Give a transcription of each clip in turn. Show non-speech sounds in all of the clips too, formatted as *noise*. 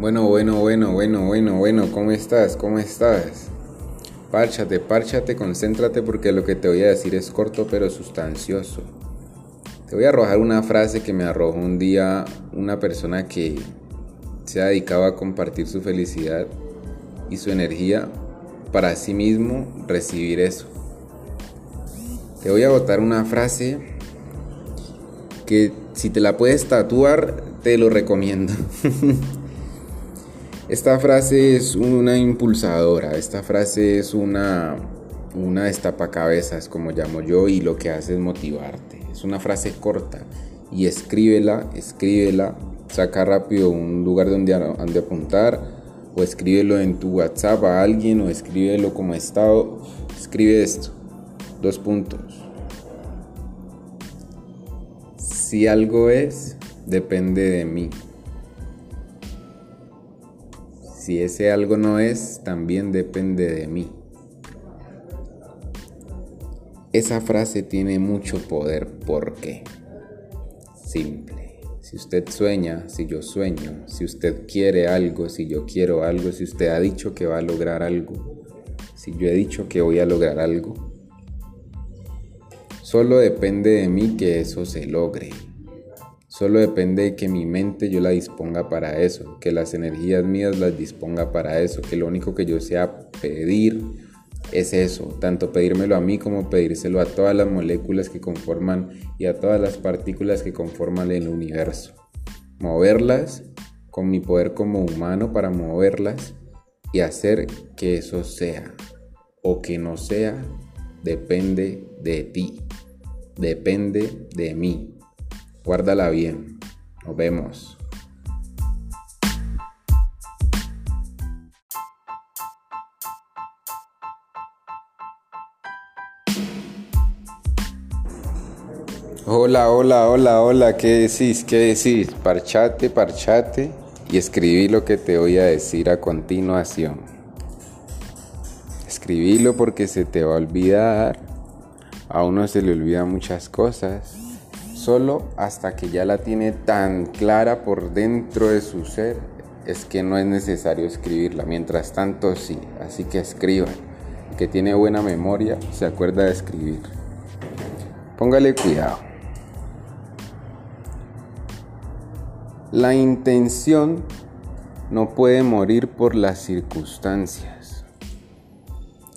Bueno, bueno, bueno, bueno, bueno, bueno, ¿cómo estás? ¿Cómo estás? Párchate, párchate, concéntrate porque lo que te voy a decir es corto pero sustancioso. Te voy a arrojar una frase que me arrojó un día una persona que se ha dedicado a compartir su felicidad y su energía para sí mismo recibir eso. Te voy a botar una frase que si te la puedes tatuar, te lo recomiendo. *laughs* Esta frase es una impulsadora, esta frase es una, una destapacabezas, como llamo yo, y lo que hace es motivarte. Es una frase corta y escríbela, escríbela, saca rápido un lugar donde, donde apuntar o escríbelo en tu WhatsApp a alguien o escríbelo como estado. Escribe esto, dos puntos. Si algo es, depende de mí. Si ese algo no es, también depende de mí. Esa frase tiene mucho poder. ¿Por qué? Simple. Si usted sueña, si yo sueño, si usted quiere algo, si yo quiero algo, si usted ha dicho que va a lograr algo, si yo he dicho que voy a lograr algo, solo depende de mí que eso se logre. Solo depende de que mi mente yo la disponga para eso, que las energías mías las disponga para eso, que lo único que yo sea pedir es eso, tanto pedírmelo a mí como pedírselo a todas las moléculas que conforman y a todas las partículas que conforman el universo. Moverlas con mi poder como humano para moverlas y hacer que eso sea o que no sea, depende de ti, depende de mí. Guárdala bien. Nos vemos. Hola, hola, hola, hola, ¿qué decís? ¿Qué decís? Parchate, parchate y escribí lo que te voy a decir a continuación. Escribílo porque se te va a olvidar. A uno se le olvidan muchas cosas Solo hasta que ya la tiene tan clara por dentro de su ser es que no es necesario escribirla. Mientras tanto sí, así que escriban. que tiene buena memoria se acuerda de escribir. Póngale cuidado. La intención no puede morir por las circunstancias.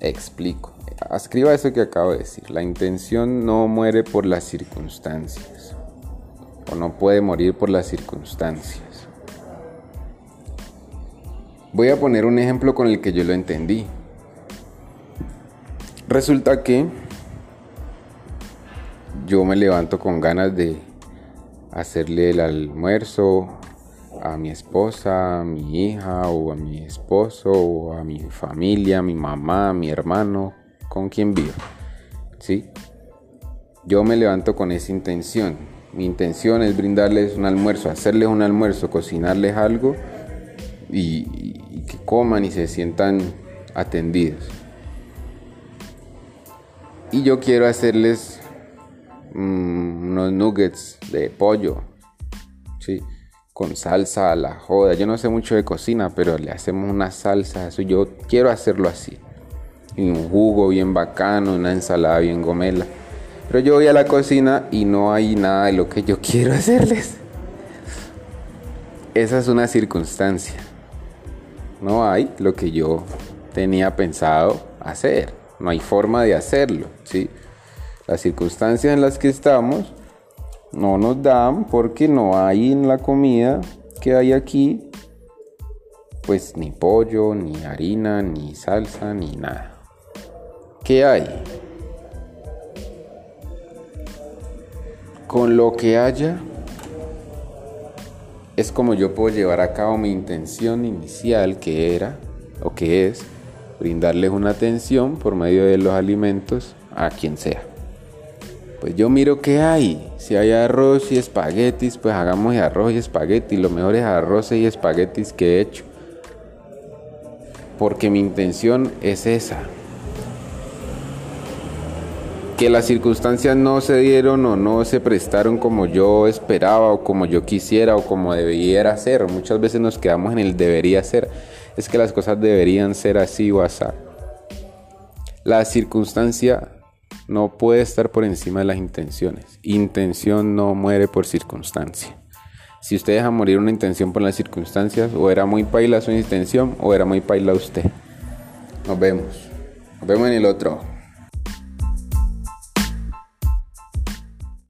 Explico. Escriba eso que acabo de decir. La intención no muere por las circunstancias. O no puede morir por las circunstancias. Voy a poner un ejemplo con el que yo lo entendí. Resulta que yo me levanto con ganas de hacerle el almuerzo a mi esposa, a mi hija o a mi esposo o a mi familia, a mi mamá, a mi hermano, con quien vivo. ¿Sí? Yo me levanto con esa intención. Mi intención es brindarles un almuerzo, hacerles un almuerzo, cocinarles algo y, que coman y se sientan atendidos. Y yo quiero hacerles mm, unos nuggets de pollo, ¿sí? con salsa a la joda. Yo no sé mucho de cocina, pero le hacemos una salsa. Eso yo quiero hacerlo así y un jugo bien bacano, una ensalada bien gomela. Pero yo voy a la cocina y no hay nada de lo que yo *laughs* quiero hacerles. Esa es una circunstancia. No hay lo que yo tenía pensado hacer. No hay forma de hacerlo, ¿sí? Las circunstancias en las que estamos no nos dan porque no hay en la comida que hay aquí pues ni pollo, ni harina, ni salsa, ni nada. ¿Qué hay? Con lo que haya, es como yo puedo llevar a cabo mi intención inicial, que era, o que es, brindarles una atención por medio de los alimentos a quien sea. Pues yo miro qué hay. Si hay arroz y espaguetis, pues hagamos arroz y espaguetis. Lo mejor es arroz y espaguetis que he hecho. Porque mi intención es esa. Que las circunstancias no se dieron o no se prestaron como yo esperaba o como yo quisiera o como debiera ser. Muchas veces nos quedamos en el debería ser. Es que las cosas deberían ser así o así. La circunstancia no puede estar por encima de las intenciones. Intención no muere por circunstancia. Si usted deja morir una intención por las circunstancias, o era muy paila su intención o era muy paila usted. Nos vemos. Nos vemos en el otro.